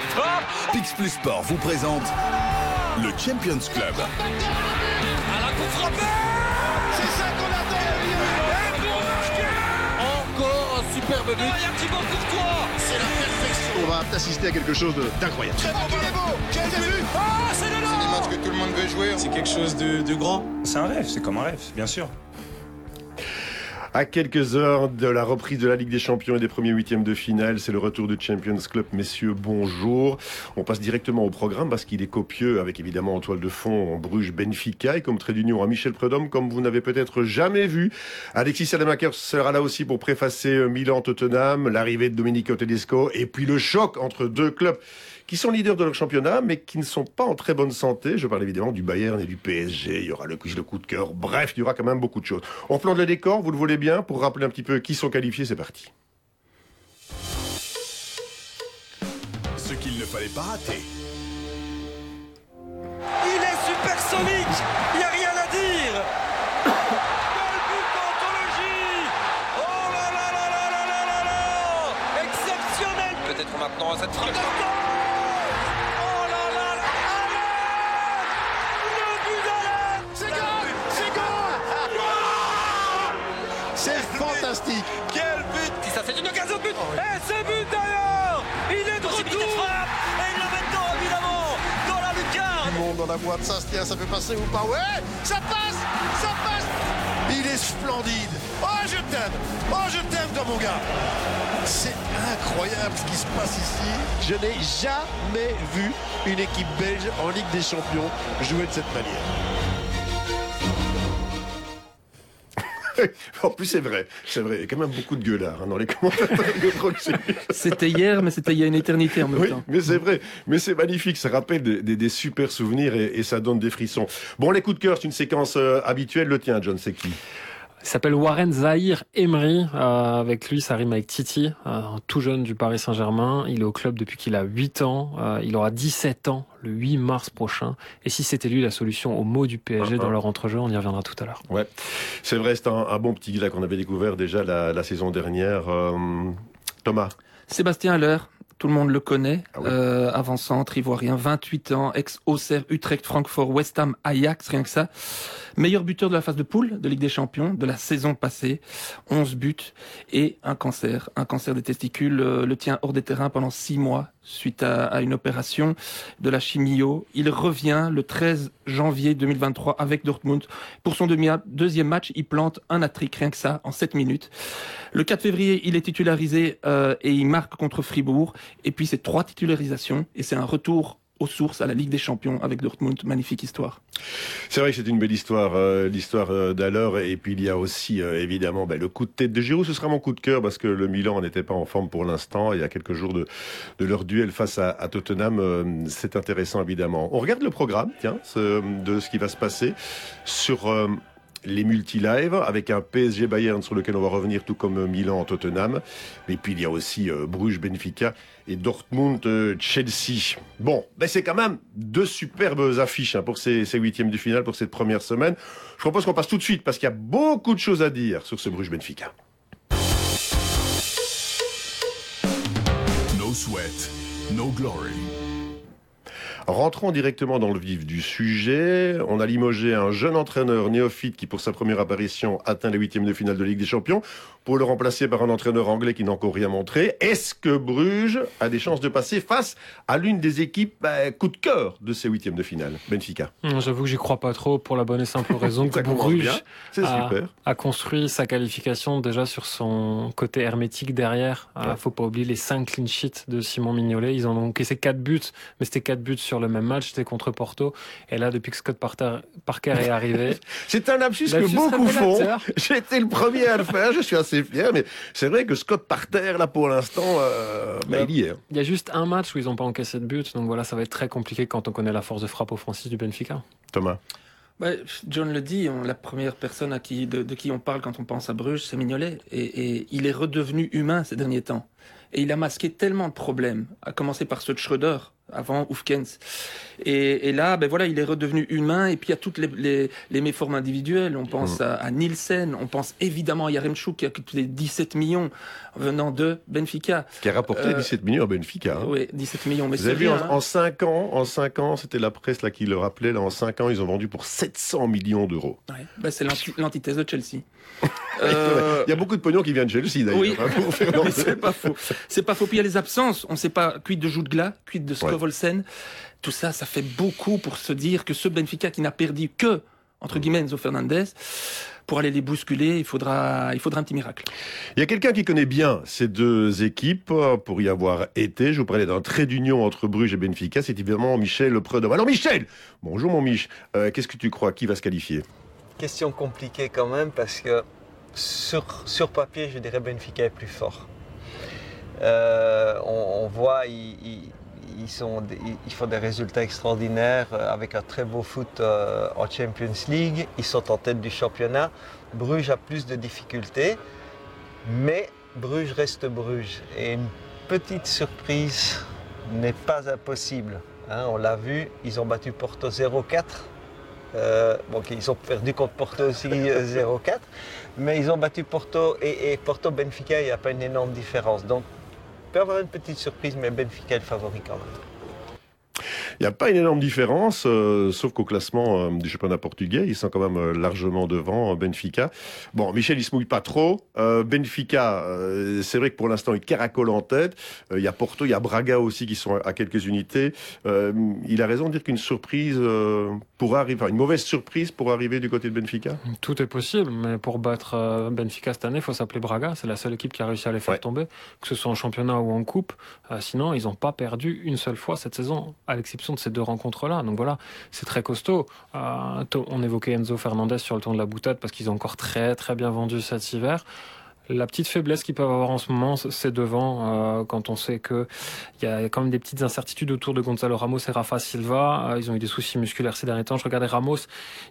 frappe Pix Plus Sport vous présente le Champions Club. À la coup C'est ça qu'on attend Encore un superbe but Il y a Thibaut Courtois C'est la perfection On va assister à quelque chose d'incroyable. Très bon, il est beau Quel début Ah, c'est le C'est des matchs que tout le monde veut jouer. C'est quelque chose de, de grand. C'est un rêve, c'est comme un rêve, bien sûr. À quelques heures de la reprise de la Ligue des Champions et des premiers huitièmes de finale, c'est le retour du Champions Club. Messieurs, bonjour. On passe directement au programme parce qu'il est copieux, avec évidemment en toile de fond Bruges Benfica et comme trait d'union à Michel Prudhomme, comme vous n'avez peut-être jamais vu. Alexis Salamaker sera là aussi pour préfacer euh, Milan-Tottenham, l'arrivée de Domenico Tedesco et puis le choc entre deux clubs qui sont leaders de leur championnat, mais qui ne sont pas en très bonne santé. Je parle évidemment du Bayern et du PSG. Il y aura le quiz, le coup de cœur. Bref, il y aura quand même beaucoup de choses. On plante le décor, vous le voulez bien, pour rappeler un petit peu qui sont qualifiés. C'est parti. Ce qu'il ne fallait pas rater. Il est supersonique Il n'y a rien à dire Exceptionnel. Peut-être maintenant à cette frappe c'est Et ce but d'ailleurs Il est de retour Et il le met dedans évidemment Dans la lucarne. Tout le monde dans la boîte, ça se tient, ça peut passer ou pas Ouais Ça passe Ça passe. Il est splendide. Oh, je t'aime. Oh, je t'aime comme mon gars. C'est incroyable ce qui se passe ici. Je n'ai jamais vu une équipe belge en Ligue des Champions jouer de cette manière. En plus, c'est vrai. C'est vrai. Il y a quand même beaucoup de gueulards hein, dans les de Proxy. C'était hier, mais c'était il y a une éternité en même Oui, temps. mais c'est vrai. Mais c'est magnifique. Ça rappelle des, des- des super souvenirs et, et ça donne des frissons. Bon, les coups de cœur, c'est une séquence euh, habituelle. Le tien, John, c'est qui? Il s'appelle Warren Zahir Emery. Euh, avec lui, ça rime avec Titi, euh, un tout jeune du Paris Saint-Germain. Il est au club depuis qu'il a 8 ans. Euh, il aura 17 ans le 8 mars prochain. Et si c'était lui la solution au mot du PSG Ah, dans ah. leur entrejeu, on y reviendra tout à l'heure. Ouais. C'est vrai, c'est un, un bon petit gars qu'on avait découvert déjà la, la saison dernière. Euh, Thomas. Sébastien Haller, tout le monde le connaît. Ah ouais. Euh, avant-centre, ivoirien, 28 ans, ex-Auxerre, Utrecht, Francfort, West Ham, Ajax, rien que ça. Meilleur buteur de la phase de poule de Ligue des Champions de la saison passée. 11 buts et un cancer. Un cancer des testicules euh, le tient hors des terrains pendant 6 mois suite à, à une opération de la chimio. Il revient le 13 janvier 2023 avec Dortmund. Pour son demi- deuxième match, il plante un hat-trick, rien que ça, en 7 minutes. Le 4 février, il est titularisé euh, et il marque contre Fribourg. Et puis c'est trois titularisations et c'est un retour aux sources à la Ligue des Champions avec Dortmund. Magnifique histoire. C'est vrai que c'est une belle histoire, euh, l'histoire euh, d'Alor. Et puis il y a aussi euh, évidemment ben, le coup de tête de Giroud. Ce sera mon coup de cœur parce que le Milan n'était pas en forme pour l'instant. Il y a quelques jours de, leur duel face à, Tottenham. euh, c'est intéressant évidemment. On regarde le programme, tiens, de ce qui va se passer sur. Les multi-live avec un PSG Bayern sur lequel on va revenir tout comme Milan Tottenham. Et puis il y a aussi euh, Bruges Benfica et Dortmund euh. Bon, ben c'est quand même deux superbes affiches hein, pour ces, huitièmes de finale pour cette première semaine. Je propose qu'on passe tout de suite parce qu'il y a beaucoup de choses à dire sur ce Bruges Benfica. No sweat, no glory. Rentrons directement dans le vif du sujet. On a limogé un jeune entraîneur néophyte qui, pour sa première apparition, atteint les huitièmes de finale de Ligue des Champions, pour le remplacer par un entraîneur anglais qui n'a encore rien montré. Est-ce que Bruges a des chances de passer face à l'une des équipes bah, coup de cœur de ces huitièmes de finale Benfica? Hum, J'avoue que j'y crois pas trop pour la bonne et simple raison que Bruges a, construit sa qualification déjà sur son côté hermétique derrière. Euh, Ouais. faut pas oublier les 5 clean sheets de Simon Mignolet. Ils en ont encaissé 4 buts, mais c'était 4 buts sur le même match, c'était contre Porto. Et là, depuis que Scott Parter- Parker est arrivé, C'est un lapsus que beaucoup font. été le premier à le faire, je suis assez fier, mais c'est vrai que Scott par terre, là, pour l'instant, euh, bah, Ouais. il y est. il y a juste un match où ils n'ont pas encaissé de but. Donc voilà, ça va être très compliqué quand on connaît la force de frappe offensive du Benfica. Thomas. Bah, John le dit, on- la première personne à qui, de, de qui on parle quand on pense à Bruges, c'est Mignolet. Et, et il est redevenu humain ces derniers temps. Et il a masqué tellement de problèmes, à commencer par ceux de Schröder, avant Oufkens. Et, et là, ben voilà, il est redevenu humain. Et puis il y a toutes les, les, les méformes individuelles. On pense à, à Nielsen, on pense évidemment à Yaremchuk qui a coûté 17 millions. Venant de Benfica. Qui a rapporté 17 millions à Benfica. Hein. Oui, 17 millions. Mais Vous avez vu, en, 5 ans, en 5 ans, c'était la presse là qui le rappelait, là, en 5 ans, ils ont vendu pour 700 millions d'euros. Ouais, bah, c'est l'antithèse de Chelsea. Euh... Il y a beaucoup de pognon qui vient de Chelsea d'ailleurs. Oui, hein, c'est pas faux. C'est pas faux. Puis il y a les absences. On ne sait pas, quid de Joudgla, quid de Scovolsen. Tout ça, ça fait beaucoup pour se dire que ce Benfica qui n'a perdu que, entre guillemets, Enzo Fernandez, pour aller les bousculer, il faudra, il faudra un petit miracle. Il y a quelqu'un qui connaît bien ces deux équipes pour y avoir été. Je vous parlais d'un trait d'union entre Bruges et Benfica. C'est évidemment Michel Prudhomme. Alors Michel, bonjour mon Mich. Euh, qu'est-ce que tu crois? Qui va se qualifier? Question compliquée quand même parce que sur, sur papier, je dirais Benfica est plus fort. Euh, on, voit, ils, ils, font des résultats extraordinaires euh, avec un très beau foot euh, en Champions League. Ils sont en tête du championnat. Bruges a plus de difficultés, mais Bruges reste Bruges. Et une petite surprise n'est pas impossible. Hein. on l'a vu, ils ont battu Porto 0-4. Euh, ils ont perdu contre Porto aussi 0-4, euh, mais ils ont battu Porto et, Porto Benfica, il n'y a pas une énorme différence. Peut avoir une petite surprise, mais Benfica est le favori quand même. Il n'y a pas une énorme différence, euh, sauf qu'au classement euh, du championnat portugais, ils sont quand même euh, largement devant Benfica. Bon, Michel, il se mouille pas trop. Benfica, c'est vrai que pour l'instant, il caracole en tête. Il y a Porto, il y a Braga aussi qui sont à quelques unités. il a raison de dire qu'une surprise arriver, enfin, une mauvaise surprise pour arriver du côté de Benfica. Tout est possible, mais pour battre Benfica cette année, il faut s'appeler Braga. C'est la seule équipe qui a réussi à les faire tomber, que ce soit en championnat ou en coupe. sinon, ils n'ont pas perdu une seule fois cette saison, à l'exception de ces deux rencontres-là. Donc voilà, c'est très costaud. Euh, on évoquait Enzo Fernandez sur le ton de la boutade parce qu'ils ont encore très très bien vendu cet hiver. La petite faiblesse qu'ils peuvent avoir en ce moment, c'est devant, euh, quand on sait qu'il y a quand même des petites incertitudes autour de Gonzalo Ramos et Rafa Silva. Euh, ils ont eu des soucis musculaires ces derniers temps. Je regardais Ramos,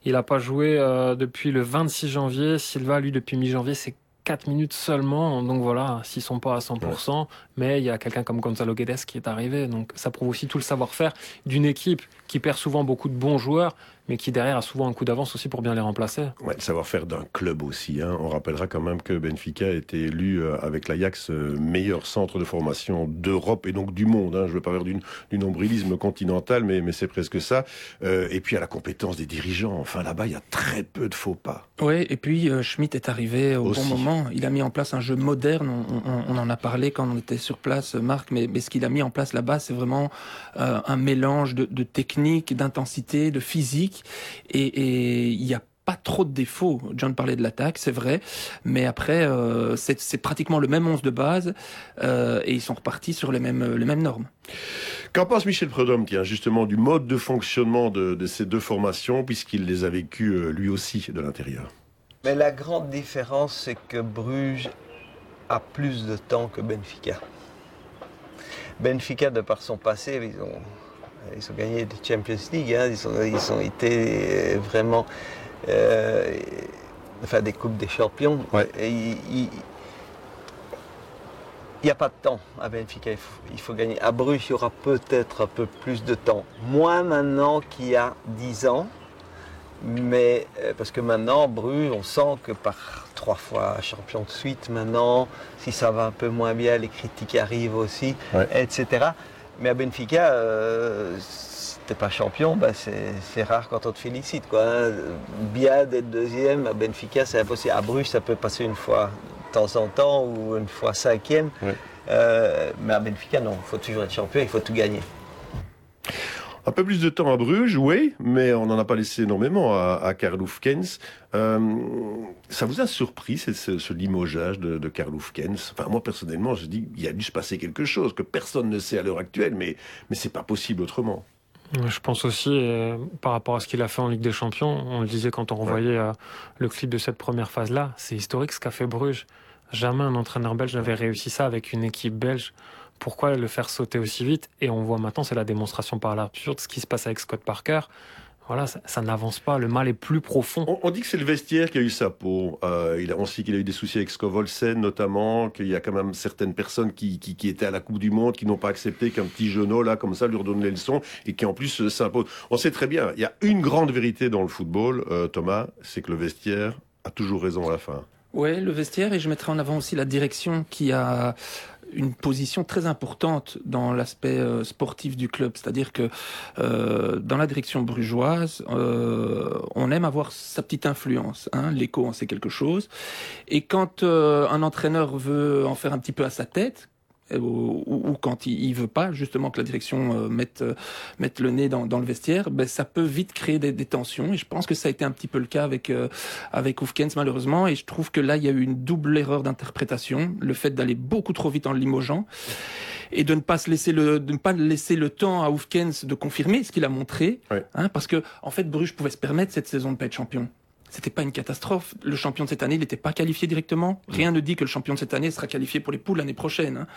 il n'a pas joué depuis le 26 janvier. Silva, lui, depuis mi-janvier, c'est 4 minutes seulement. Donc voilà, s'ils sont pas à 100%, mais il y a quelqu'un comme Gonzalo Guedes qui est arrivé. Donc ça prouve aussi tout le savoir-faire d'une équipe qui perd souvent beaucoup de bons joueurs, mais qui derrière a souvent un coup d'avance aussi pour bien les remplacer. Ouais, le savoir-faire d'un club aussi. Hein. On rappellera quand même que Benfica a été élu euh, avec l'Ajax euh, meilleur centre de formation d'Europe et donc du monde. Hein. Je ne veux pas faire du, nombrilisme continental, mais, mais c'est presque ça. Euh, et puis à la compétence des dirigeants. Enfin là-bas, il y a très peu de faux pas. Oui, et puis Schmitt est arrivé au bon moment. Il a mis en place un jeu moderne. On, en a parlé quand on était sur place, Marc, mais, mais ce qu'il a mis en place là-bas, c'est vraiment un mélange de, de technique, d'intensité, de physique et il n'y a pas trop de défauts. John parlait de l'attaque, c'est vrai, mais après euh, c'est pratiquement le même 11 de base euh, et ils sont repartis sur les mêmes les mêmes normes. Qu'en pense Michel Prudhomme, tiens, justement du mode de fonctionnement de, ces deux formations, puisqu'il les a vécues euh, lui aussi de l'intérieur? Mais la grande différence, c'est que Bruges a plus de temps que Benfica. Benfica, de par son passé, ils ont ils ont gagné des Champions League, hein. ils, ont, ils, ont, été euh, vraiment. Euh, enfin, des Coupes des Champions. il n'y a pas de temps à Benfica, il faut, gagner. À Bruges, il y aura peut-être un peu plus de temps. Moins maintenant qu'il y a 10 ans, mais euh, parce que maintenant, Bruges, on sent que par trois fois champion de suite maintenant, si ça va un peu moins bien, les critiques arrivent aussi, etc. Mais à Benfica, euh, si t'es pas champion, bah c'est rare quand on te félicite. Quoi, hein. Bien d'être deuxième, à Benfica, c'est impossible. À Bruges, ça peut passer une fois de temps en temps ou une fois cinquième. Euh, mais à Benfica, non, il faut toujours être champion, il faut tout gagner. Un peu plus de temps à Bruges, oui, mais on n'en a pas laissé énormément à, à Karl euh, ça vous a surpris ce, ce, limogeage de, de Karl Enfin, moi personnellement, je dis il a dû se passer quelque chose que personne ne sait à l'heure actuelle, mais mais c'est pas possible autrement. Je pense aussi, euh, par rapport à ce qu'il a fait en Ligue des Champions, on le disait quand on revoyait euh, le clip de cette première phase-là, c'est historique ce qu'a fait Bruges. Jamais un entraîneur belge n'avait réussi ça avec une équipe belge pourquoi le faire sauter aussi vite Et on voit maintenant, c'est la démonstration par l'absurde, ce qui se passe avec Scott Parker. Voilà, ça, n'avance pas. Le mal est plus profond. On, dit que c'est le vestiaire qui a eu sa peau. Euh, il on sait qu'il a eu des soucis avec Scovolsen notamment, qu'il y a quand même certaines personnes qui, qui, étaient à la Coupe du Monde, qui n'ont pas accepté qu'un petit genou là, comme ça, lui redonne les leçons et qui en plus euh, s'impose. On sait très bien, il y a une grande vérité dans le football, euh, Thomas, c'est que le vestiaire a toujours raison à la fin. Ouais, le vestiaire et je mettrai en avant aussi la direction qui a une position très importante dans l'aspect euh, sportif du club. C'est-à-dire que euh, dans la direction brugeoise, euh, on aime avoir sa petite influence. Hein. L'écho en sait quelque chose. Et quand un entraîneur veut en faire un petit peu à sa tête, ou, ou, quand il, il veut pas justement que la direction euh, mette, euh, mette le nez dans, dans le vestiaire, ben, ça peut vite créer des, des, tensions. Et je pense que ça a été un petit peu le cas avec, euh, avec Oufkens malheureusement. Et je trouve que là, il y a eu une double erreur d'interprétation. Le fait d'aller beaucoup trop vite en limogeant et de ne pas se laisser le, de ne pas laisser le temps à Oufkens de confirmer ce qu'il a montré. Hein, parce que, en fait, Bruges pouvait se permettre cette saison de pas être champion. C'était pas une catastrophe. Le champion de cette année, il n'était pas qualifié directement. Rien ne dit que le champion de cette année sera qualifié pour les poules l'année prochaine. Hein.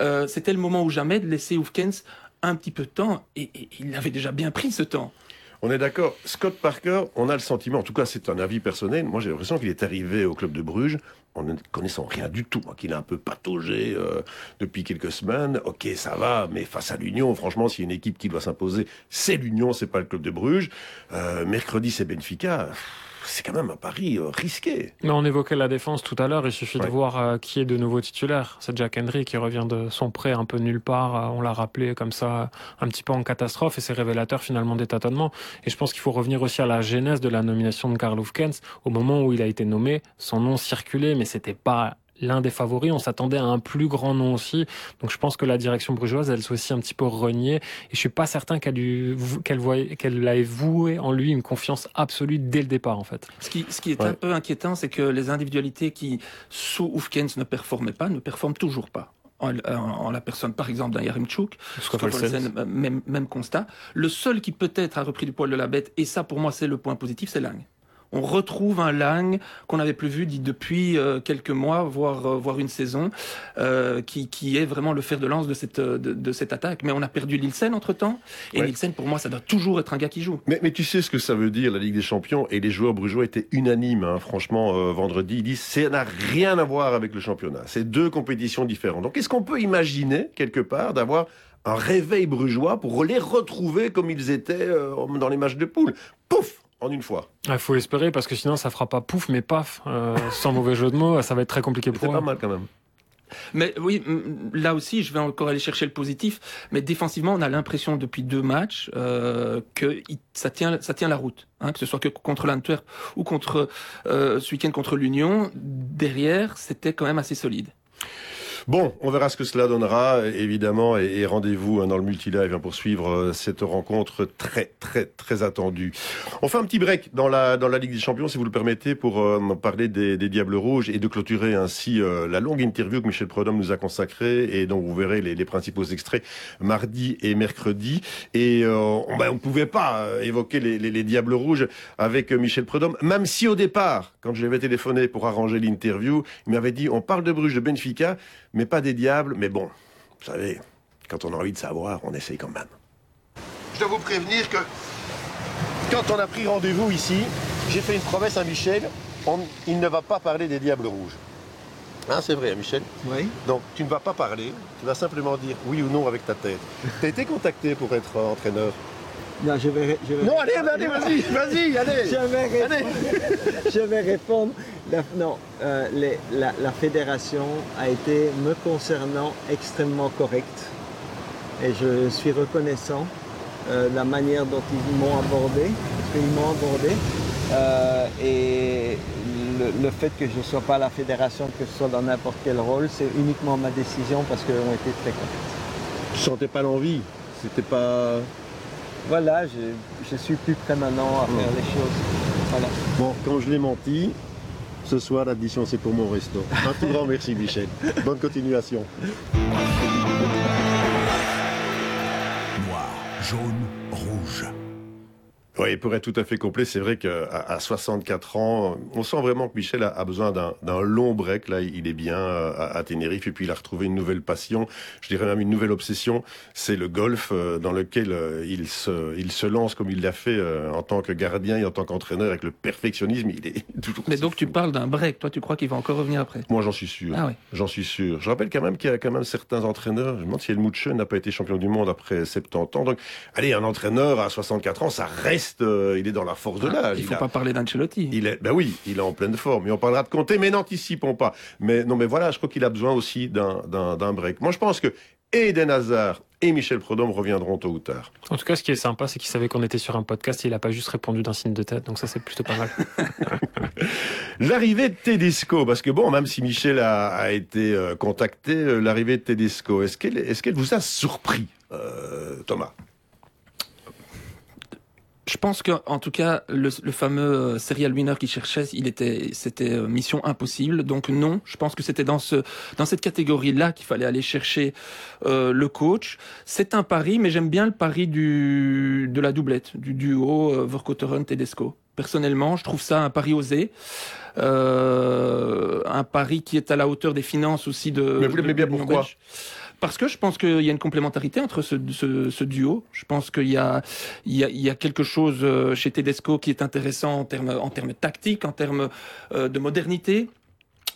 Euh, C'était le moment ou jamais de laisser Oufkens un petit peu de temps, et, et il avait déjà bien pris ce temps. On est d'accord. Scott Parker, on a le sentiment, en tout cas c'est un avis personnel, moi j'ai l'impression qu'il est arrivé au club de Bruges en ne connaissant rien du tout, hein, qu'il a un peu pataugé euh, depuis quelques semaines. Ok, ça va, mais face à l'Union, franchement, s'il y a une équipe qui doit s'imposer, c'est l'Union, c'est pas le club de Bruges. Euh, mercredi, c'est Benfica. C'est quand même un pari euh, risqué. Mais on évoquait la défense tout à l'heure. Il suffit Ouais. de voir euh, qui est de nouveau titulaire. C'est Jack Henry qui revient de son prêt un peu nulle part. Euh, on l'a rappelé comme ça, un petit peu en catastrophe, et c'est révélateur finalement des tâtonnements. Et je pense qu'il faut revenir aussi à la genèse de la nomination de Karl Hufkens. Au moment où il a été nommé, son nom circulait, mais c'était pas l'un des favoris. On s'attendait à un plus grand nom aussi. Donc je pense que la direction brugeoise, elle s'est aussi un petit peu reniée. Et je suis pas certain qu'elle ait voué en lui une confiance absolue dès le départ, en fait. Ce qui, ce qui est Ouais. un peu inquiétant, c'est que les individualités qui, sous Oufkens, ne performaient pas, ne performent toujours pas. En, en- en la personne, par exemple, d'un Yarimchuk, même, même constat. Le seul qui peut-être a repris du poil de la bête, et ça pour moi c'est le point positif, c'est Lang. On retrouve un Lang qu'on n'avait plus vu dit, depuis euh, quelques mois, voire, euh, voire une saison, euh, qui, qui est vraiment le fer de lance de cette, de, de cette attaque. Mais on a perdu Nielsen entre-temps, et Ouais. Nielsen pour moi ça doit toujours être un gars qui joue. Mais, mais tu sais ce que ça veut dire, la Ligue des Champions, et les joueurs brugeois étaient unanimes, hein, franchement, euh, vendredi, ils disent ça n'a rien à voir avec le championnat. C'est deux compétitions différentes. Donc est-ce qu'on peut imaginer, quelque part, d'avoir un réveil brugeois pour les retrouver comme ils étaient euh, dans les matchs de poule? Pouf En une fois. Il faut espérer parce que sinon ça fera pas pouf mais paf. Euh, sans mauvais jeu de mots, ça va être très compliqué pour pas eux. mal quand même. Mais oui, là aussi, je vais encore aller chercher le positif. Mais défensivement, on a l'impression depuis deux matchs euh, que ça tient, ça tient la route. Hein, que ce soit que contre l'Antwerp ou contre euh, ce week-end contre l'Union, derrière, c'était quand même assez solide. Bon, on verra ce que cela donnera, évidemment, et, rendez-vous hein, dans le multilive hein, pour suivre euh, cette rencontre très, très, très attendue. On fait un petit break dans la, dans la Ligue des Champions, si vous le permettez, pour euh, parler des, Diables Rouges et de clôturer ainsi euh, la longue interview que Michel Prodhomme nous a consacrée et dont vous verrez les, principaux extraits mardi et mercredi. Et on ne pouvait pas évoquer les, les, les Diables Rouges avec Michel Prodhomme, même si au départ, quand je lui avais téléphoné pour arranger l'interview, il m'avait dit on parle de Bruges, de Benfica, mais pas des diables. Mais bon, vous savez, quand on a envie de savoir, on essaye quand même. Je dois vous prévenir que quand on a pris rendez-vous ici, j'ai fait une promesse à Michel. on- il ne va pas parler des Diables Rouges. Hein, c'est vrai, Michel Oui. Donc, tu ne vas pas parler, tu vas simplement dire oui ou non avec ta tête. Tu as été contacté pour être entraîneur Non, je vais, je vais Non, allez, allez, vas-y, vas-y, allez Je vais répondre. Allez je vais répondre. La- non, euh, les- la, la fédération a été, me concernant, extrêmement correcte. Et je suis reconnaissant euh, de la manière dont ils m'ont abordé, parce qu'ils m'ont abordé. Euh, et le, le fait que je ne sois pas à la fédération, que ce soit dans n'importe quel rôle, c'est uniquement ma décision parce qu'ils ont été très corrects. Tu sentais pas l'envie C'était pas. Voilà, je, je suis plus prêt maintenant à faire les choses. Voilà. Bon, quand je l'ai menti, ce soir, l'addition, c'est pour mon resto. Un tout grand merci, Michel. Bonne continuation. Oui, pour être tout à fait complet, c'est vrai qu'à à 64 ans, on sent vraiment que Michel a, a besoin d'un long break. Là, il est bien euh, à, à Tenerife et puis il a retrouvé une nouvelle passion, je dirais même une nouvelle obsession, c'est le golf euh, dans lequel euh, il, se, il se lance comme il l'a fait en tant que gardien et en tant qu'entraîneur avec le perfectionnisme. Il est toujours. Mais donc tu parles d'un break. Toi, tu crois qu'il va encore revenir après? Moi, j'en suis sûr. Ah oui. J'en suis sûr. Je rappelle quand même qu'il y a quand même certains entraîneurs. Je me demande si Helmut Schön n'a pas été champion du monde après 70 ans. Donc, allez, un entraîneur à 64 ans, ça reste Euh, il est dans la force de Ah, l'âge. il faut a- pas parler d'Ancelotti. il est, ben oui, il est en pleine forme. Et on parlera de Comté, mais n'anticipons pas. Mais non, mais voilà, je crois qu'il a besoin aussi d'un, d'un, d'un break. Moi, je pense que Eden Hazard et Michel Prudhomme reviendront tôt ou tard. En tout cas, ce qui est sympa, c'est qu'il savait qu'on était sur un podcast et il a pas juste répondu d'un signe de tête. Donc ça, c'est plutôt pas mal. L'arrivée de Tedesco, parce que bon, même si Michel a, a été euh, contacté, euh, l'arrivée de Tedesco, est-ce qu'elle, est-ce qu'elle vous a surpris, euh, Thomas? Je pense que, en tout cas, le, le fameux euh, serial winner qu'il cherchait, il était, c'était euh, mission impossible. Donc non, je pense que c'était dans ce, dans cette catégorie-là qu'il fallait aller chercher euh, le coach. C'est un pari, mais j'aime bien le pari du, de la doublette, du duo euh, Verkotteren-Tedesco. Personnellement, je trouve ça un pari osé, euh, un pari qui est à la hauteur des finances aussi de. Mais vous l'aimez bien, pourquoi belge. Parce que je pense qu'il y a une complémentarité entre ce, ce, ce duo. Je pense qu'il y a, il y, a, il y a quelque chose euh, chez Tedesco qui est intéressant en termes, en termes tactiques, en termes euh, de modernité.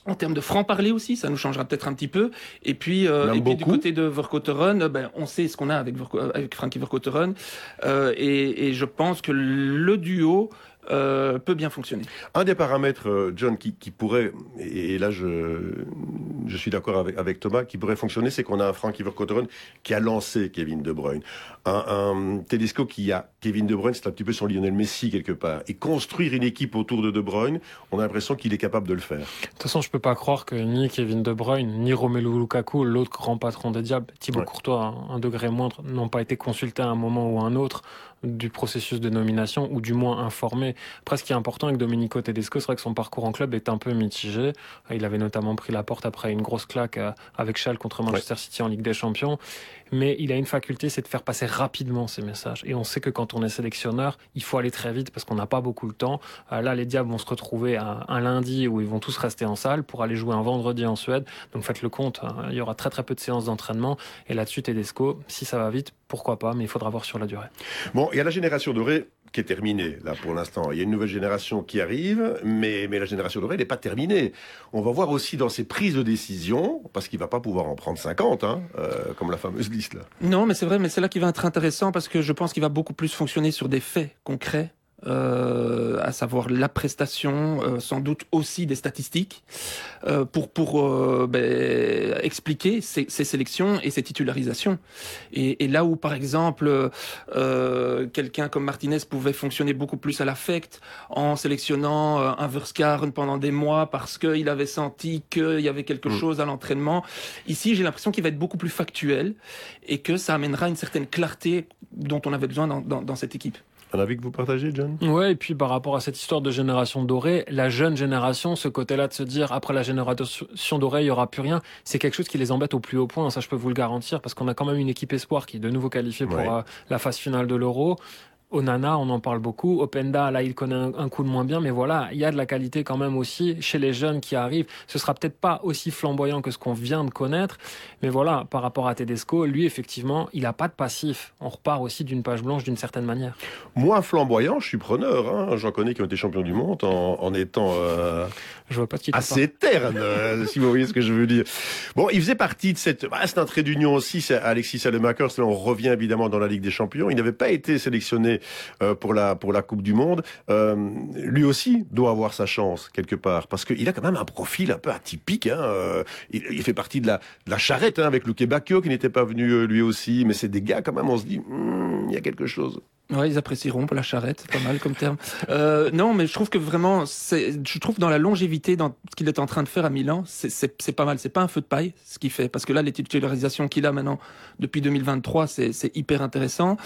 En termes de franc-parler aussi, ça nous changera peut-être un petit peu. Et puis, euh, et puis du côté de Verkotteren, ben, on sait ce qu'on a avec, Verko- avec Frankie Verkotteren. Euh, et, et je pense que le duo euh, peut bien fonctionner. Un des paramètres, euh, John, qui, qui pourrait, et, et là je, je suis d'accord avec, avec Thomas, qui pourrait fonctionner, c'est qu'on a un Frank Verkotteren qui a lancé Kevin De Bruyne. Un, un Tedesco qui a Kevin De Bruyne, c'est un petit peu son Lionel Messi quelque part. Et construire une équipe autour de De Bruyne, on a l'impression qu'il est capable de le faire. De toute façon, je peux pas croire que ni Kevin De Bruyne, ni Romelu Lukaku, l'autre grand patron des Diables, Thibaut Ouais. Courtois, un, un degré moindre, n'ont pas été consultés à un moment ou à un autre du processus de nomination, ou du moins informés. Après, ce qui est important avec Domenico Tedesco, c'est vrai que son parcours en club est un peu mitigé. Il avait notamment pris la porte après une grosse claque euh, avec Schalke contre Manchester City en Ligue des Champions. Mais il a une faculté, c'est de faire passer rapidement ces messages. Et on sait que quand on est sélectionneur, il faut aller très vite parce qu'on n'a pas beaucoup le temps. Euh, Là, les Diables vont se retrouver un, un lundi où ils vont tous rester en salle pour aller jouer un vendredi en Suède. Donc faites le compte, hein. il y aura très très peu de séances d'entraînement. Et là-dessus, Tedesco, si ça va vite, pourquoi pas, mais il faudra voir sur la durée. Bon, il y a la génération dorée qui est terminée, là, pour l'instant. Il y a une nouvelle génération qui arrive, mais, mais la génération dorée n'est pas terminée. On va voir aussi dans ses prises de décision, parce qu'il va pas pouvoir en prendre 50, hein, euh, comme la fameuse liste, là. Non, mais c'est vrai, mais c'est là qui va être intéressant parce que je pense qu'il va beaucoup plus fonctionner sur des faits concrets. Euh, à savoir la prestation, euh, sans doute aussi des statistiques, euh, pour pour euh, ben, expliquer ces, ces sélections et ces titularisations. Et, et là où, par exemple, euh, quelqu'un comme Martinez pouvait fonctionner beaucoup plus à l'affect en sélectionnant euh, un Verskarn pendant des mois parce qu'il avait senti qu'il y avait quelque Mm. chose à l'entraînement. Ici, j'ai l'impression qu'il va être beaucoup plus factuel et que ça amènera une certaine clarté dont on avait besoin dans, dans, dans cette équipe. Un avis que vous partagez, John? Ouais, et puis par rapport à cette histoire de génération dorée, la jeune génération, ce côté-là de se dire après la génération dorée, il y aura plus rien, c'est quelque chose qui les embête au plus haut point. Ça, je peux vous le garantir, parce qu'on a quand même une équipe espoir qui est de nouveau qualifiée pour Ouais. euh, la phase finale de l'Euro. Onana, on en parle beaucoup. Openda, là, il connaît un, un coup de moins bien, mais voilà, il y a de la qualité quand même aussi chez les jeunes qui arrivent. Ce sera peut-être pas aussi flamboyant que ce qu'on vient de connaître, mais voilà, par rapport à Tedesco, lui, effectivement, il a pas de passif. On repart aussi d'une page blanche d'une certaine manière. Moins flamboyant, je suis preneur. Hein. J'en connais qui ont été champions du monde en, en étant euh, Je vois pas ce assez terne, euh, si vous voyez ce que je veux dire. Bon, il faisait partie de cette... C'est un trait d'union aussi, c'est Alexis Salemakers. Là, on revient évidemment dans la Ligue des Champions. Il n'avait pas été sélectionné pour, la, pour la Coupe du Monde. Euh, lui aussi doit avoir sa chance, quelque part, parce qu'il a quand même un profil un peu atypique. Hein. Euh, Il, fait partie de la, de la charrette hein, avec Luque Bacchio, qui n'était pas venu euh, lui aussi. Mais c'est des gars, quand même, on se dit, Hmm, il y a quelque chose. Ouais, ils apprécieront pour la charrette, pas mal comme terme. Euh, non, mais je trouve que vraiment, je trouve dans la longévité, dans ce qu'il est en train de faire à Milan, c'est, pas mal. C'est pas un feu de paille ce qu'il fait, parce que là, les titularisations qu'il a maintenant depuis 2023, c'est, c'est hyper intéressant.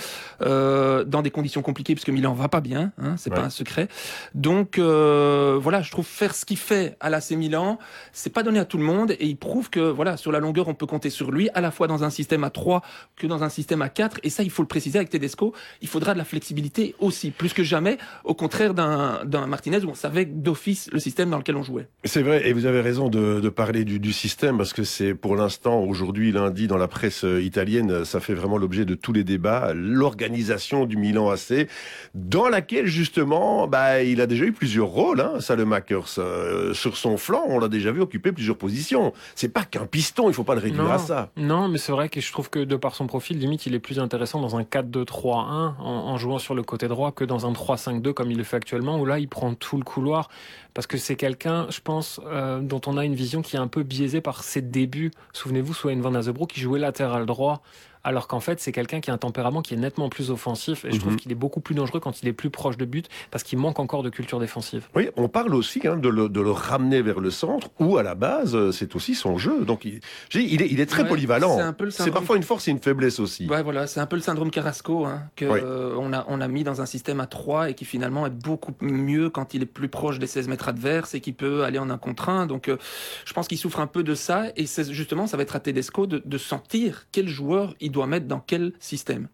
Euh, dans des conditions compliquées, puisque Milan va pas bien, hein, c'est Ouais. pas un secret. Donc euh, voilà, je trouve faire ce qu'il fait à l'AC Milan, c'est pas donné à tout le monde, et il prouve que voilà, sur la longueur, on peut compter sur lui, à la fois dans un système à 3 que dans un système à 4 et ça, il faut le préciser avec Tedesco, il faudra de la flexibilité aussi, plus que jamais, au contraire d'un d'un Martinez où on savait d'office le système dans lequel on jouait. C'est vrai, et vous avez raison de, de parler du, du système, parce que c'est pour l'instant, aujourd'hui, lundi, dans la presse euh, italienne, ça fait vraiment l'objet de tous les débats, l'organisation du Milan AC, dans laquelle, justement, bah, il a déjà eu plusieurs rôles, hein, Salemakers. Euh, sur son flanc, on l'a déjà vu occuper plusieurs positions. C'est pas qu'un piston, il faut pas le réduire à ça. Non, mais c'est vrai que je trouve que de par son profil, limite, il est plus intéressant dans un 4-2-3-1 en, en, jouant sur le côté droit que dans un 3-5-2 comme il le fait actuellement, où là, il prend tout le couloir. Parce que c'est quelqu'un, je pense, euh, dont on a une vision qui est un peu biaisée par ses débuts. Souvenez-vous, Swain Van Azebro qui jouait latéral droit alors qu'en fait c'est quelqu'un qui a un tempérament qui est nettement plus offensif et je trouve mhm. qu'il est beaucoup plus dangereux quand il est plus proche de but parce qu'il manque encore de culture défensive. Oui, on parle aussi hein, de, le, ramener vers le centre où à la base euh, c'est aussi son jeu. Donc il, il, est, très polyvalent. C'est parfois une force et une faiblesse aussi. Ouais, voilà, c'est un peu le syndrome Carrasco hein, que euh, on, a, on a mis dans un système à 3 et qui finalement est beaucoup mieux quand il est plus proche des 16 mètres adverses et qui peut aller en un contre un. Donc euh, je pense qu'il souffre un peu de ça et justement ça va être à Tedesco de, de sentir quel joueur il doit mettre dans quel système.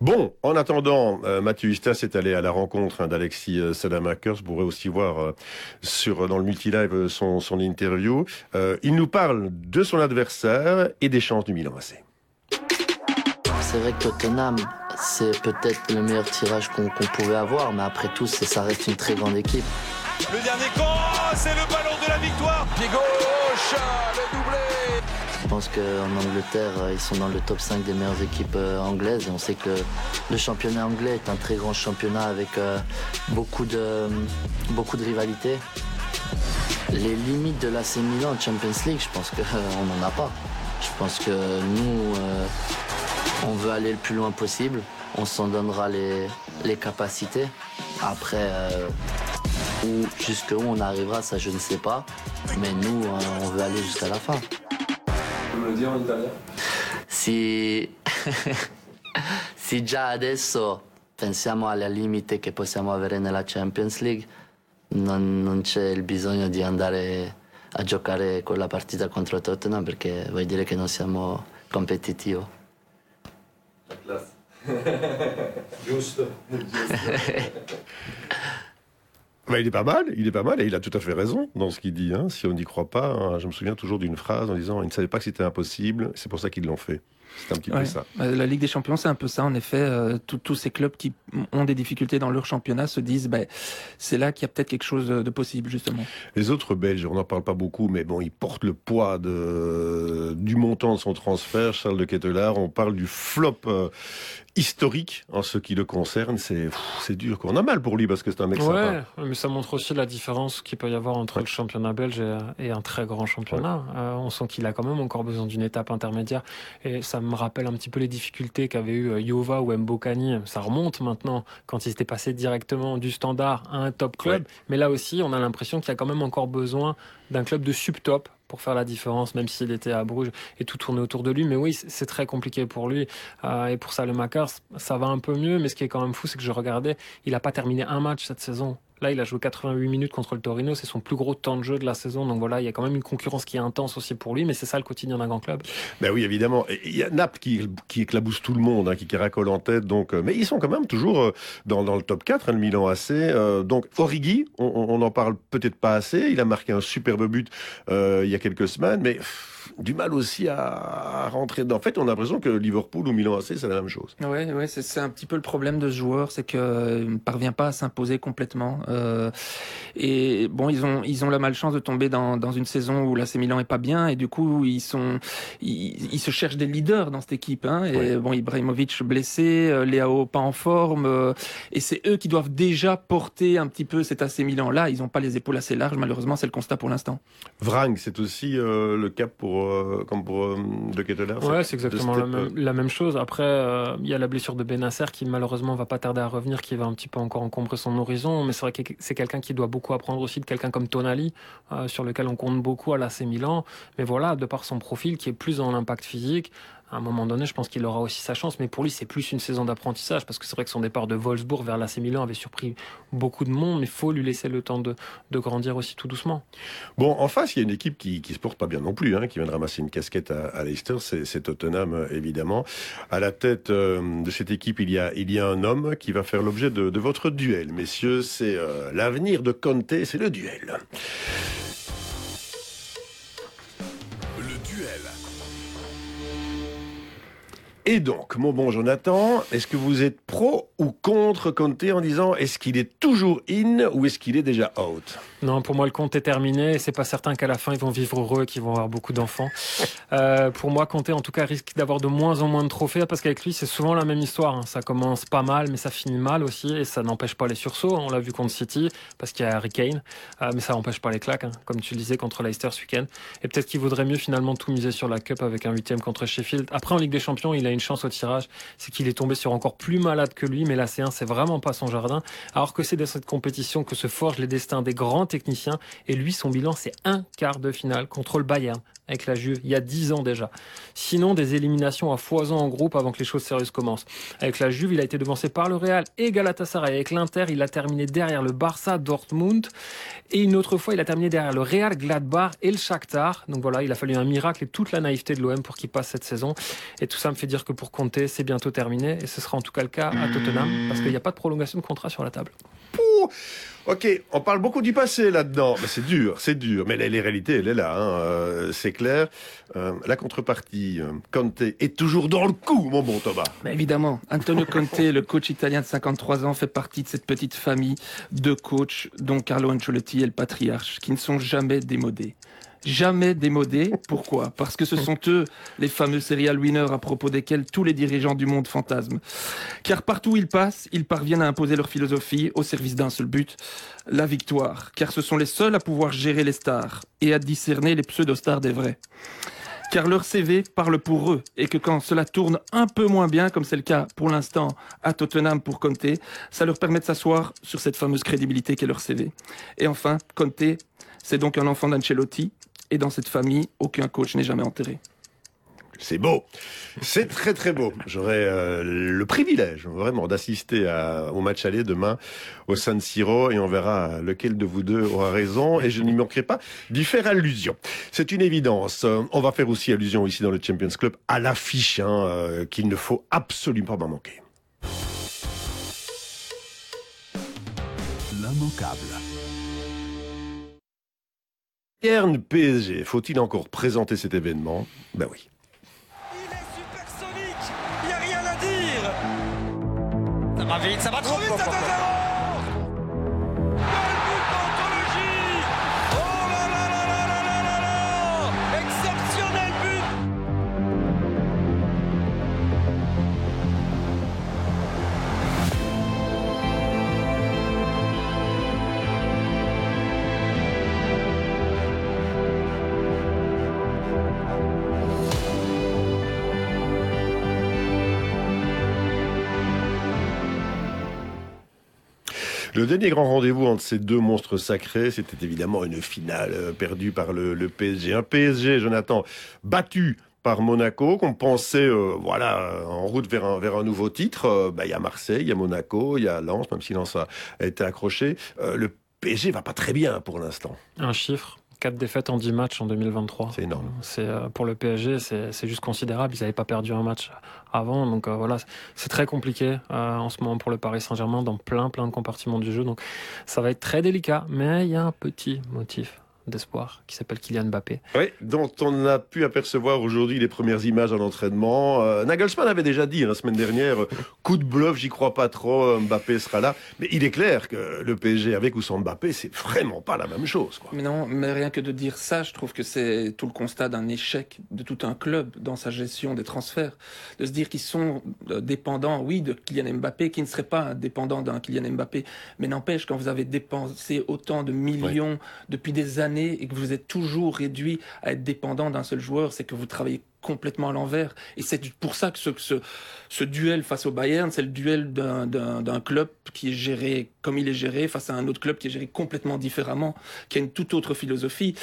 Bon, en attendant, euh, Mathieu Istas est allé à la rencontre hein, d'Alexis euh, Salamakers. Vous pourrez aussi voir euh, sur, dans le multilive son, son interview. il nous parle de son adversaire et des chances du Milan AC. C'est vrai que Tottenham, c'est peut-être le meilleur tirage qu'on pouvait avoir, mais après tout, ça reste une très grande équipe. Le dernier camp, c'est le ballon de la victoire. Pied gauche, le doublé. Je pense qu'en Angleterre, euh, ils sont dans le top 5 des meilleures équipes euh, anglaises. On sait que le championnat anglais est un très grand championnat avec euh, beaucoup de, beaucoup de. Les limites de l'AC Milan en Champions League, je pense qu'on n'en a pas. Je pense que nous, on veut aller le plus loin possible. On s'en donnera les, les capacités. Après, où, jusqu'où on arrivera, ça je ne sais pas. Mais nous, on veut aller jusqu'à la fin. Tu me le dire en italien Si... si già adesso pensiamo alle limite che possiamo avere nella Champions League, non, non c'è il bisogno di andare a giocare quella partita contro Tottenham perché vuol dire che non siamo competitivi. Giusto. Bah, il est pas mal, il est pas mal et il a tout à fait raison dans ce qu'il dit. Hein. Si on n'y croit pas, hein, je me souviens toujours d'une phrase en disant ils ne savaient pas que c'était impossible, c'est pour ça qu'ils l'ont fait. C'est un petit peu ça. Euh, la Ligue des Champions, c'est un peu ça. En effet, euh, tous ces clubs qui ont des difficultés dans leur championnat se disent, ben, c'est là qu'il y a peut-être quelque chose de possible, justement. Les autres Belges, on n'en parle pas beaucoup, mais bon, ils portent le poids de, du montant de son transfert. Charles de Kettelard, on parle du flop euh, historique en ce qui le concerne. C'est c'est dur. On a mal pour lui parce que c'est un mec ouais, mais ça montre aussi la différence qu'il peut y avoir entre le championnat belge et, un très grand championnat. on sent qu'il a quand même encore besoin d'une étape intermédiaire. Et ça me rappelle un petit peu les difficultés qu'avait eu Yova ou Mbokani. Ça remonte maintenant quand il s'était passé directement du standard à un top club. Mais là aussi, on a l'impression qu'il y a quand même encore besoin d'un club de sub-top pour faire la différence, même s'il était à Bruges et tout tournait autour de lui. Mais oui, c'est très compliqué pour lui. Euh, et pour ça, le Makers, ça va un peu mieux. Mais ce qui est quand même fou, c'est que je regardais, il n'a pas terminé un match cette saison. Là, il a joué 88 minutes contre le Torino, c'est son plus gros temps de jeu de la saison. Donc voilà, il y a quand même une concurrence qui est intense aussi pour lui, mais c'est ça le quotidien d'un grand club. Ben oui, évidemment. Il y a Naples qui, qui éclabousse tout le monde, hein, qui caracole en tête. Donc, euh, mais ils sont quand même toujours euh, dans, dans le top 4, hein, le Milan AC. Euh, donc Origi, on n'en parle peut-être pas assez. Il a marqué un superbe but il y a quelques semaines, mais du mal aussi à, rentrer dedans. En fait, on a l'impression que Liverpool ou Milan AC, c'est la même chose. Ouais, ouais, c'est un petit peu le problème de ce joueur, c'est qu'il ne parvient pas à s'imposer complètement. Euh, et bon, ils ont, ils ont la malchance de tomber dans, dans une saison où l'AC Milan est pas bien, et du coup, ils sont, ils, se cherchent des leaders dans cette équipe. Hein, et bon, Ibrahimovic blessé, euh, Léao pas en forme, euh, et c'est eux qui doivent déjà porter un petit peu cet AC Milan là. Ils n'ont pas les épaules assez larges, malheureusement, c'est le constat pour l'instant. Vrang, c'est aussi le cap pour euh, comme pour euh, De Ketteler Ouais, c'est exactement la même, chose. Après, euh, il y a la blessure de Benasser qui malheureusement va pas tarder à revenir, qui va un petit peu encore encombrer son horizon. Mais c'est vrai que c'est quelqu'un qui doit beaucoup apprendre aussi de quelqu'un comme Tonali, sur lequel on compte beaucoup à l'AC Milan. Mais voilà, de par son profil qui est plus dans l'impact physique, à un moment donné, je pense qu'il aura aussi sa chance. Mais pour lui, c'est plus une saison d'apprentissage parce que c'est vrai que son départ de Wolfsburg vers l'AC Milan avait surpris beaucoup de monde, mais il faut lui laisser le temps de, grandir aussi tout doucement. Bon, en face, il y a une équipe qui, qui se porte pas bien non plus, hein, qui vient de ramasser une casquette à, Leicester, c'est Tottenham euh, évidemment. À la tête euh, de cette équipe, il y a, il y a un homme qui va faire l'objet de, votre duel, messieurs. C'est euh, l'avenir de Conte, c'est le duel. Et donc, mon bon Jonathan, est-ce que vous êtes pro ou contre Conte en disant est-ce qu'il est toujours in ou est-ce qu'il est déjà out? Non, pour moi, le compte est terminé. C'est pas certain qu'à la fin, ils vont vivre heureux et qu'ils vont avoir beaucoup d'enfants. Euh, pour moi, Conte, en tout cas, risque d'avoir de moins en moins de trophées parce qu'avec lui, c'est souvent la même histoire. hein. Ça commence pas mal, mais ça finit mal aussi et ça n'empêche pas les sursauts. On l'a vu contre City parce qu'il y a Harry Kane, Euh, mais ça n'empêche pas les claques, hein, comme tu le disais, contre Leicester ce week-end. Et peut-être qu'il vaudrait mieux finalement tout miser sur la Cup avec un huitième contre Sheffield. Après, en Ligue des Champions, il a une chance au tirage, c'est qu'il est tombé sur encore plus malade que lui, mais la C1, c'est vraiment pas son jardin. Alors que c'est dans cette compétition que se forgent les destins des grands techniciens. Et lui, son bilan, c'est un quart de finale contre le Bayern avec la Juve, il y a dix ans déjà. Sinon, des éliminations à foison en groupe avant que les choses sérieuses commencent. Avec la Juve, il a été devancé par le Real et Galatasaray. Avec l'Inter, il a terminé derrière le Barça, Dortmund. Et une autre fois, il a terminé derrière le Real, Gladbach et le Shakhtar. Donc voilà, il a fallu un miracle et toute la naïveté de l'OM pour qu'il passe cette saison. Et tout ça me fait dire que pour Conte, c'est bientôt terminé. Et ce sera en tout cas le cas à Tottenham, parce qu'il n'y a pas de prolongation de contrat sur la table. Ok, on parle beaucoup du passé là-dedans. Mais c'est dur, c'est dur. Mais la, la réalité, elle est là, hein. Euh, c'est clair. Euh, la contrepartie, euh, Conte est toujours dans le coup, mon bon Thomas. Mais évidemment, Antonio Conte, le coach italien de 53 ans, fait partie de cette petite famille de coachs dont Carlo Ancelotti est le patriarche, qui ne sont jamais démodés. Jamais démodés. Pourquoi? Parce que ce sont eux, les fameux serial winners à propos desquels tous les dirigeants du monde fantasment. Car partout où ils passent, ils parviennent à imposer leur philosophie au service d'un seul but, la victoire. Car ce sont les seuls à pouvoir gérer les stars et à discerner les pseudo-stars des vrais car leur CV parle pour eux et que quand cela tourne un peu moins bien, comme c'est le cas pour l'instant à Tottenham pour Conte, ça leur permet de s'asseoir sur cette fameuse crédibilité qu'est leur CV. Et enfin, Conte, c'est donc un enfant d'Ancelotti et dans cette famille, aucun coach n'est jamais enterré. C'est beau. C'est très très beau. J'aurai euh, le privilège vraiment d'assister au match aller demain au San Siro et on verra lequel de vous deux aura raison et je n'y manquerai pas d'y faire allusion. C'est une évidence. Euh, On va faire aussi allusion ici dans le Champions Club à l'affiche hein, euh, qu'il ne faut absolument pas manquer. L'immanquable. Bayern PSG, faut-il encore présenter cet événement? Ben oui. Il est supersonique, il n'y a rien à dire. Ça va vite, ça va trop vite, ça Le dernier grand rendez-vous entre ces deux monstres sacrés, c'était évidemment une finale euh, perdue par le, PSG. Un PSG, Jonathan, battu par Monaco, qu'on pensait, euh, voilà, euh, en route vers un, vers un nouveau titre. Bah, Il y a Marseille, il y a Monaco, il y a Lens, même si Lens a, été accroché. Le PSG va pas très bien pour l'instant. Un chiffre? 4 défaites en 10 matchs en 2023. C'est énorme. C'est euh, pour le PSG, c'est c'est juste considérable. Ils n'avaient pas perdu un match avant, donc euh, voilà, c'est très compliqué euh, en ce moment pour le Paris Saint-Germain dans plein plein de compartiments du jeu. Donc ça va être très délicat, mais il y a un petit motif d'espoir qui s'appelle Kylian Mbappé. Oui, dont on a pu apercevoir aujourd'hui les premières images en entraînement. Euh, Nagelsmann avait déjà dit hein, la semaine dernière, euh, coup de bluff, j'y crois pas trop, Mbappé sera là. Mais il est clair que le PSG avec ou sans Mbappé, c'est vraiment pas la même chose. Quoi. Mais non, mais rien que de dire ça, je trouve que c'est tout le constat d'un échec de tout un club dans sa gestion des transferts. De se dire qu'ils sont euh, dépendants, oui, de Kylian Mbappé, qui ne serait pas dépendant d'un Kylian Mbappé. Mais n'empêche, quand vous avez dépensé autant de millions depuis des années et que vous êtes toujours réduit à être dépendant d'un seul joueur, c'est que vous travaillez complètement à l'envers. Et c'est pour ça que ce, duel face au Bayern, c'est le duel d'un- club qui est géré comme il est géré face à un autre club qui est géré complètement différemment, qui a une toute autre philosophie.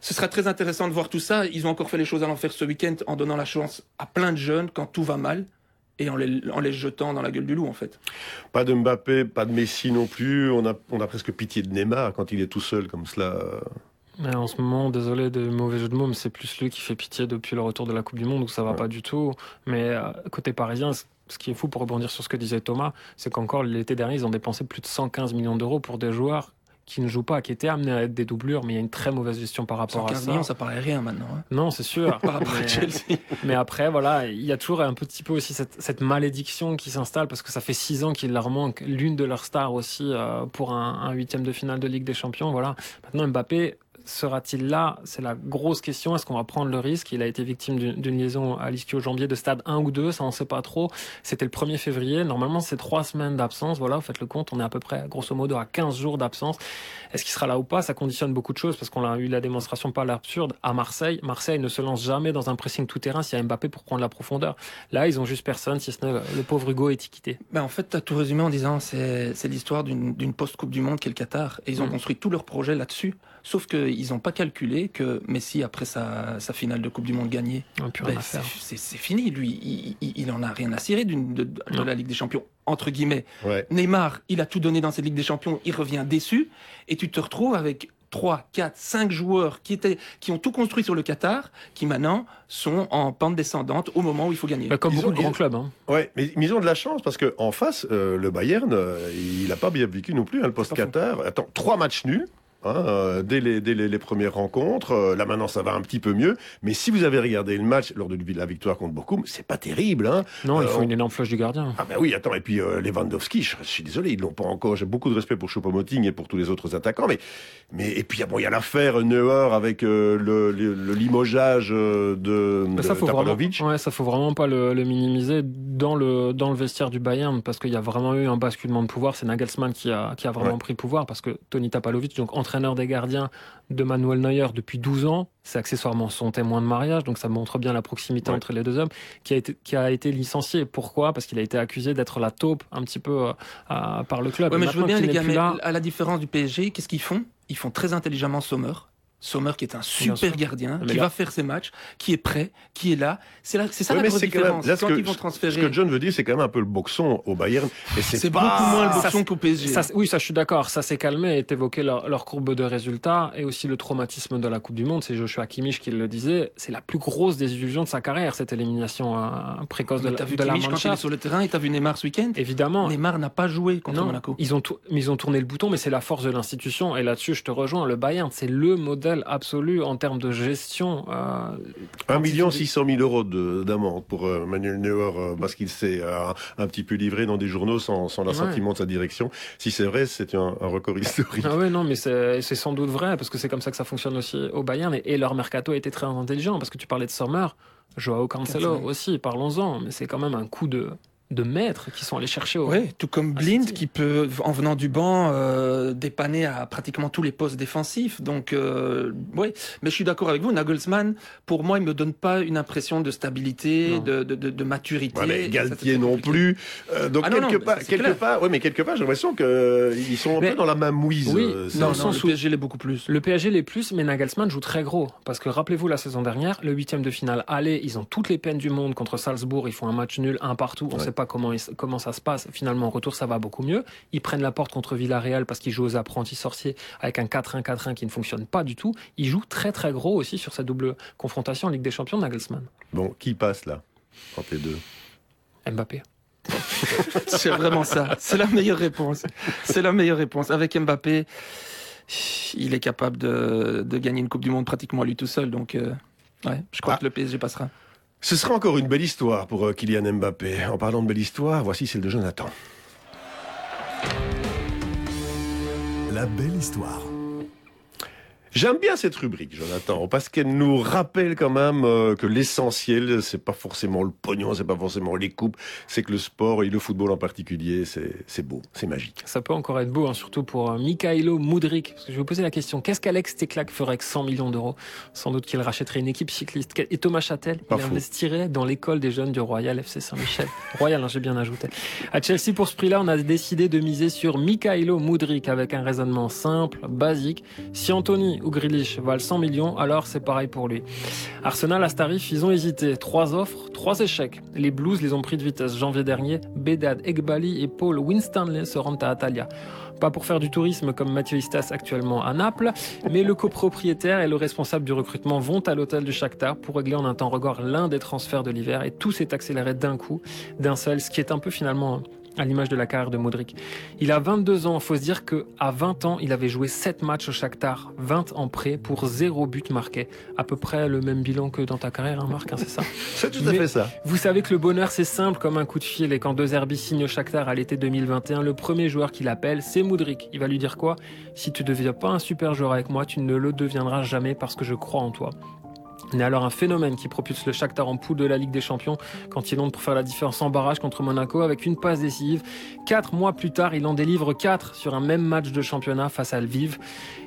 Ce sera très intéressant de voir tout ça. Ils ont encore fait les choses à l'enfer ce week-end en donnant la chance à plein de jeunes quand tout va mal et en les, jetant dans la gueule du loup, en fait. Pas de Mbappé, pas de Messi non plus. On a presque pitié de Neymar quand il est tout seul comme cela. Mais en ce moment, désolé de mauvais jeu de mots, mais c'est plus lui qui fait pitié depuis le retour de la Coupe du Monde, où ça va pas du tout. Mais euh, côté parisien, ce qui est fou pour rebondir sur ce que disait Thomas, c'est qu'encore l'été dernier, ils ont dépensé plus de 115 millions d'euros pour des joueurs qui ne jouent pas, qui étaient amenés à être des doublures, mais il y a une très mauvaise gestion par rapport à 15 ça. millions, ça paraît rien maintenant. hein. Non, c'est sûr. Par rapport à Mais- Chelsea. Mais après, voilà, il y a toujours un petit peu aussi cette, cette malédiction qui s'installe parce que ça fait six ans qu'il leur manque l'une de leurs stars aussi euh, pour un, un huitième de finale de Ligue des Champions. Voilà. Maintenant, Mbappé sera-t-il là? C'est la grosse question. Est-ce qu'on va prendre le risque? Il a été victime d'une liaison à l'ischio-jambier de stade 1 ou 2, ça on ne sait pas trop. C'était le 1er février. Normalement, c'est trois semaines d'absence. Voilà, vous faites le compte. On est à peu près, grosso modo, à 15 jours d'absence. Est-ce qu'il sera là ou pas? Ça conditionne beaucoup de choses parce qu'on a eu la démonstration pas l'absurde à Marseille. Marseille ne se lance jamais dans un pressing tout-terrain s'il y a Mbappé pour prendre la profondeur. Là, ils ont juste personne, si ce n'est le, pauvre Hugo étiqueté. Ben, en fait, tu as tout résumé en disant c'est c'est l'histoire d'une post-Coupe du Monde qui est le Qatar. Et ils ont Mm. construit tout leur projet là-dessus. Sauf qu'ils n'ont pas calculé que Messi, après sa, sa finale de Coupe du Monde gagnée, plus ben, c'est fini. Lui, il, il, il en a rien à cirer d'une- de, de la Ligue des Champions, entre guillemets. Ouais. Neymar, il a tout donné dans cette Ligue des Champions, il revient déçu. Et tu te retrouves avec 3, 4, 5 joueurs qui, étaient, qui ont tout construit sur le Qatar, qui maintenant sont en pente descendante au moment où il faut gagner. Bah, comme Ils beaucoup ont- de grands ils- clubs. Hein. Ouais, mais, mais ils ont de la chance parce que en face, euh, le Bayern, euh, il n'a pas bien vécu non plus, hein, le post-Qatar. Attends, trois matchs nuls. Hein, euh, dès les, dès les, les premières rencontres, Euh, là maintenant ça va un petit peu mieux. Mais si vous avez regardé le match lors de la victoire contre Bochum, c'est pas terrible. Hein. Non, il Euh, faut on- une énorme floche du gardien. Ah ben oui, attends, et puis euh, Lewandowski, je, je suis désolé, ils l'ont pas encore. J'ai beaucoup de respect pour Choupo-Moting et pour tous les autres attaquants, mais mais et puis ah bon, il y a l'affaire Neuer avec euh, le, le, le limogeage de, Mais de ça faut vraiment, ouais, ça faut vraiment pas le, le minimiser dans le dans le vestiaire du Bayern parce qu'il y a vraiment eu un basculement de pouvoir. C'est Nagelsmann qui a qui a vraiment Ouais. pris le pouvoir parce que Toni Tapalovic, donc entraîneur des gardiens de Manuel Neuer depuis 12 ans, c'est accessoirement son témoin de mariage, donc ça montre bien la proximité Ouais. entre les deux hommes, qui a été qui a été licencié. Pourquoi? Parce qu'il a été accusé d'être la taupe un petit peu euh, à- par le club. Ouais, mais je veux bien, les gars, mais là- à la différence du PSG, qu'est-ce qu'ils font? Ils font très intelligemment Sommer. Sommer qui est un super gardien, Mais qui là- va faire ses matchs, qui est prêt, qui est là. C'est là, c'est ça Ouais, la grosse c'est quand même- différence. là, ce Quand que- ils vont Ce transférer, que John veut dire, c'est quand même un peu le boxon au Bayern. Et c'est pas- beaucoup moins le boxon qu'au PSG. Ça, oui, ça je suis d'accord. Ça s'est calmé et évoqué leur, leur courbe de résultats et aussi le traumatisme de la Coupe du Monde. C'est Joshua Kimmich qui le disait. C'est la plus grosse désillusion de sa carrière, cette élimination euh, précoce de, Mais la- t'as vu de la Kimmich quand il est sur le terrain et t'as vu Neymar ce week-end? Évidemment. Neymar n'a pas joué contre Non, Monaco. ils ont, ils ont tourné le bouton, mais c'est la force de l'institution. Et là-dessus, je te rejoins. Le Bayern, c'est le modèle absolu en termes de gestion. euh, 1 million 600 000 euros de- d'amende pour euh, Manuel Neuer euh, parce qu'il s'est euh, un petit peu livré dans des journaux sans, sans l'assentiment de sa direction. Si c'est vrai, c'est un, un record historique. Ah ouais, non, mais c'est sans doute vrai, parce que c'est comme ça que ça fonctionne aussi au Bayern. Et, et leur mercato a été très intelligent, parce que tu parlais de Sommer, Joao Cancelo. aussi, parlons-en. Mais c'est quand même un coup de, de maître qui sont allés chercher au. Ouais, tout comme Blind qui peut, en venant du banc, euh, dépanner à pratiquement tous les postes défensifs. Donc, euh, ouais. Mais je suis d'accord avec vous, Nagelsmann, pour moi, il me donne pas une impression de stabilité, de, de, de, de maturité. Ouais, mais Galtier non plus. Euh, donc Ah non, quelque non, part, quelque clair. part, ouais, mais quelque part, j'ai l'impression qu'ils sont un Mais- peu dans la même mouise. Oui, euh, dans Non, le sens le où- PSG l'est beaucoup plus. Le PSG les plus, mais Nagelsmann joue très gros. Parce que rappelez-vous la saison dernière, le huitième de finale aller, ils ont toutes les peines du monde contre Salzbourg. Ils font un match nul, un partout. On Ouais. sait pas comment, ça se passe. Finalement, en retour, ça va beaucoup mieux. Ils prennent la porte contre Villarreal parce qu'ils jouent aux apprentis sorciers avec un 4-1-4-1 qui ne fonctionne pas du tout. Ils jouent très très gros aussi sur cette double confrontation en Ligue des Champions, Nagelsmann. Bon, qui passe là entre les deux? Mbappé. C'est vraiment ça. C'est la meilleure réponse. C'est la meilleure réponse. Avec Mbappé, il est capable de, de gagner une Coupe du Monde pratiquement à lui tout seul. Donc, euh, ouais, je crois Ah. que le PSG passera. Ce sera encore une belle histoire pour euh, Kylian Mbappé. En parlant de belle histoire, voici celle de Jonathan. La belle histoire. J'aime bien cette rubrique, Jonathan, parce qu'elle nous rappelle quand même euh, que l'essentiel, c'est pas forcément le pognon, c'est pas forcément les coupes, c'est que le sport et le football en particulier, c'est beau, c'est magique. Ça peut encore être beau, hein, surtout pour euh, Mikhailo Mudrik. Parce que je vais vous poser la question qu'est-ce qu'Alex Teclac ferait avec 100 millions d'euros? Sans doute qu'il rachèterait une équipe cycliste. Et Thomas Châtel, il investirait dans l'école des jeunes du Royal FC Saint-Michel. Royal, hein, j'ai bien ajouté. À Chelsea, pour ce prix-là, on a décidé de miser sur Mikhailo Mudrik avec un raisonnement simple, basique. Si Anthony ou Grealish valent 100 millions, alors c'est pareil pour lui. Arsenal à ce tarif, ils ont hésité. Trois offres, trois échecs. Les Blues les ont pris de vitesse janvier dernier. Bedad, Egbali et Paul Winstanley se rendent à Atalia. Pas pour faire du tourisme comme Mathieu Istas actuellement à Naples, mais le copropriétaire et le responsable du recrutement vont à l'hôtel du Shakhtar pour régler en un temps record l'un des transferts de l'hiver et tout s'est accéléré d'un coup, d'un seul, ce qui est un peu finalement à l'image de la carrière de Modric. Il a 22 ans, il faut se dire qu'à 20 ans, il avait joué 7 matchs au Shakhtar, 20 en prêt pour 0 but marqué. À peu près le même bilan que dans ta carrière, hein, Marc, hein, c'est ça C'est tout à Mais fait ça. Vous savez que le bonheur, c'est simple comme un coup de fil. Et quand De Zerbi signe au Shakhtar à l'été 2021, le premier joueur qu'il appelle, c'est Modric. Il va lui dire quoi? Si tu ne deviens pas un super joueur avec moi, tu ne le deviendras jamais parce que je crois en toi. Né alors un phénomène qui propulse le Shakhtar en poule de la Ligue des Champions quand il entre pour faire la différence en barrage contre Monaco avec une passe décisive. Quatre mois plus tard, il en délivre quatre sur un même match de championnat face à Lviv.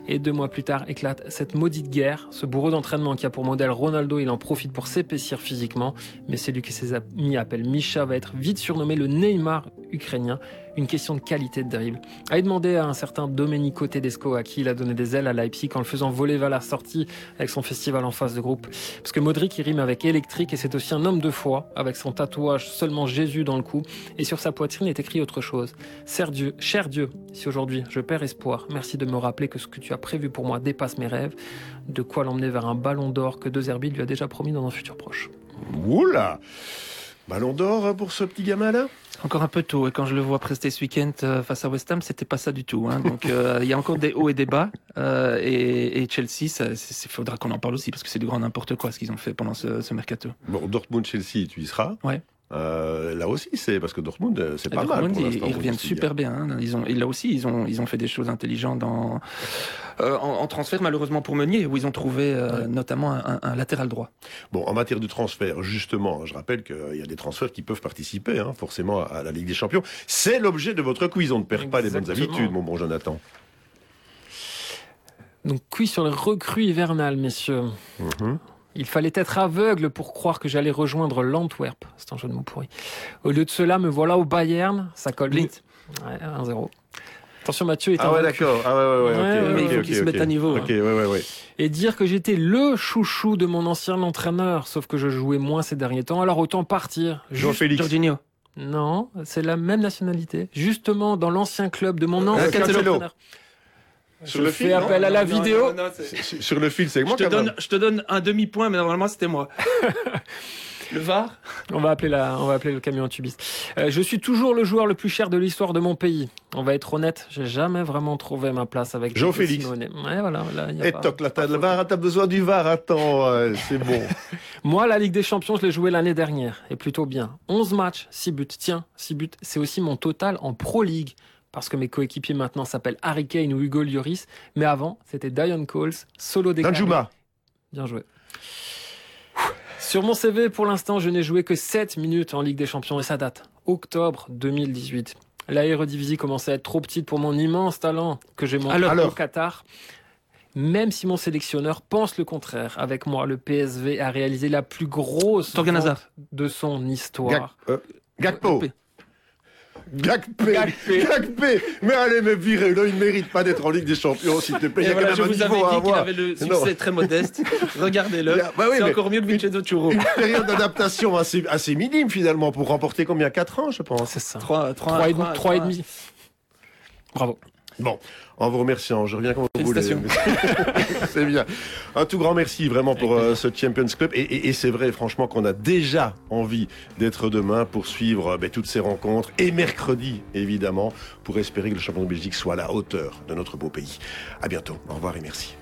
Et deux mois plus tard éclate cette maudite guerre. Ce bourreau d'entraînement qui a pour modèle Ronaldo, il en profite pour s'épaissir physiquement. Mais celui que ses amis appellent Misha va être vite surnommé le Neymar ukrainien. Une question de qualité de dribble. À y demander à un certain Domenico Tedesco à qui il a donné des ailes à Leipzig en le faisant voler vers la sortie avec son festival en face de groupe. Parce que Modric, il rime avec électrique et c'est aussi un homme de foi avec son tatouage seulement Jésus dans le cou. Et sur sa poitrine est écrit autre chose. Cher Dieu, cher Dieu, si aujourd'hui je perds espoir, merci de me rappeler que ce que tu as prévu pour moi dépasse mes rêves. De quoi l'emmener vers un ballon d'or que De Zerbi lui a déjà promis dans un futur proche. Oula Ballon d'or pour ce petit gamin-là? Encore un peu tôt. Et quand je le vois prester ce week-end euh, face à West Ham, c'était pas ça du tout. Hein. Donc euh, il y a encore des hauts et des bas. Euh, et, et Chelsea, il faudra qu'on en parle aussi parce que c'est du grand n'importe quoi ce qu'ils ont fait pendant ce, ce mercato. Bon, Dortmund-Chelsea, tu y seras. Ouais. Euh, là aussi, c'est parce que Dortmund, euh, c'est Et pas Dortmund, mal. Pour ils, reviennent super bien. hein. Ils ont, et là aussi, ils ont, ils ont fait des choses intelligentes dans, euh, en, en transfert, malheureusement pour Meunier, où ils ont trouvé euh, notamment un, un latéral droit. Bon, en matière de transfert, justement, je rappelle qu'il y a des transferts qui peuvent participer, hein, forcément, à la Ligue des Champions. C'est l'objet de votre quiz. On ne perd pas les bonnes habitudes, mon bon Jonathan. Donc, quiz sur les recrues hivernales, messieurs. Il fallait être aveugle pour croire que j'allais rejoindre l'Antwerp. C'est un jeu de mots pourri. Au lieu de cela, me voilà au Bayern. Ça colle vite. Ouais, 1-0. Attention, Mathieu est Ah ouais, d'accord. Ah ouais, ouais, ouais. Ouais, ok, ouais, mais il faut ok, qu'ils se ok. mettent à niveau, Ok, ouais, ouais, ouais. Et dire que j'étais le chouchou de mon ancien entraîneur, sauf que je jouais moins ces derniers temps, alors autant partir. Jean-Félix. Jorginho. Non, c'est la même nationalité. Justement, dans l'ancien club de mon ancien Cancelo. entraîneur. Sur Je le fais fil, non appel à la Non, vidéo. non, non, c'est- Sur- le fil, c'est Je moi te, donne, je te donne un demi-point, mais normalement c'était moi. le VAR? On va appeler la, on va appeler le camion tubiste. Euh, je suis toujours le joueur le plus cher de l'histoire de mon pays. On va être honnête, j'ai jamais vraiment trouvé ma place avec Jean-Félix. Simone. Ouais, voilà, là, il y a Et pas- toc, là, t'as le VAR, t'as besoin du VAR, attends, euh, c'est bon. Moi, la Ligue des Champions, je l'ai joué l'année dernière, et plutôt bien. 11 matchs, 6 buts. Tiens, 6 buts, c'est aussi mon total en Pro League. Parce que mes coéquipiers maintenant s'appellent Harry Kane ou Hugo Lloris. Mais avant, c'était Dion Coles, solo décalé. Danjuma. Bien joué. Sur mon CV, pour l'instant, je n'ai joué que 7 minutes en Ligue des Champions et ça date. Octobre 2018. L'aérodivisie commençait à être trop petite pour mon immense talent que j'ai montré Alors- au Qatar. Même si mon sélectionneur pense le contraire, avec moi, le PSV a réalisé la plus grosse vente de son histoire. euh, Gakpo. Gakpé. Gakpé. Mais allez me virer, là, il ne mérite pas d'être en Ligue des Champions, s'il te plaît. Il y a voilà, quand je même un vous avais niveau à dit qu'il avoir. avait le Non. succès très modeste. Regardez-le. Bah oui, c'est mais- encore mieux que Vincenzo Churro. Une période d'adaptation assez, assez minime, finalement, pour remporter combien? 4 ans, je pense. C'est ça. 3, 3 et, demi- trois et demi. Bravo. Bon, en vous remerciant, je reviens quand vous voulez. C'est bien. Un tout grand merci vraiment pour euh, ce Champions Club. Et, et- et c'est vrai, franchement, qu'on a déjà envie d'être demain pour suivre euh, ben, toutes ces rencontres. Et mercredi, évidemment, pour espérer que le champion de Belgique soit à la hauteur de notre beau pays. À bientôt. Au revoir et merci.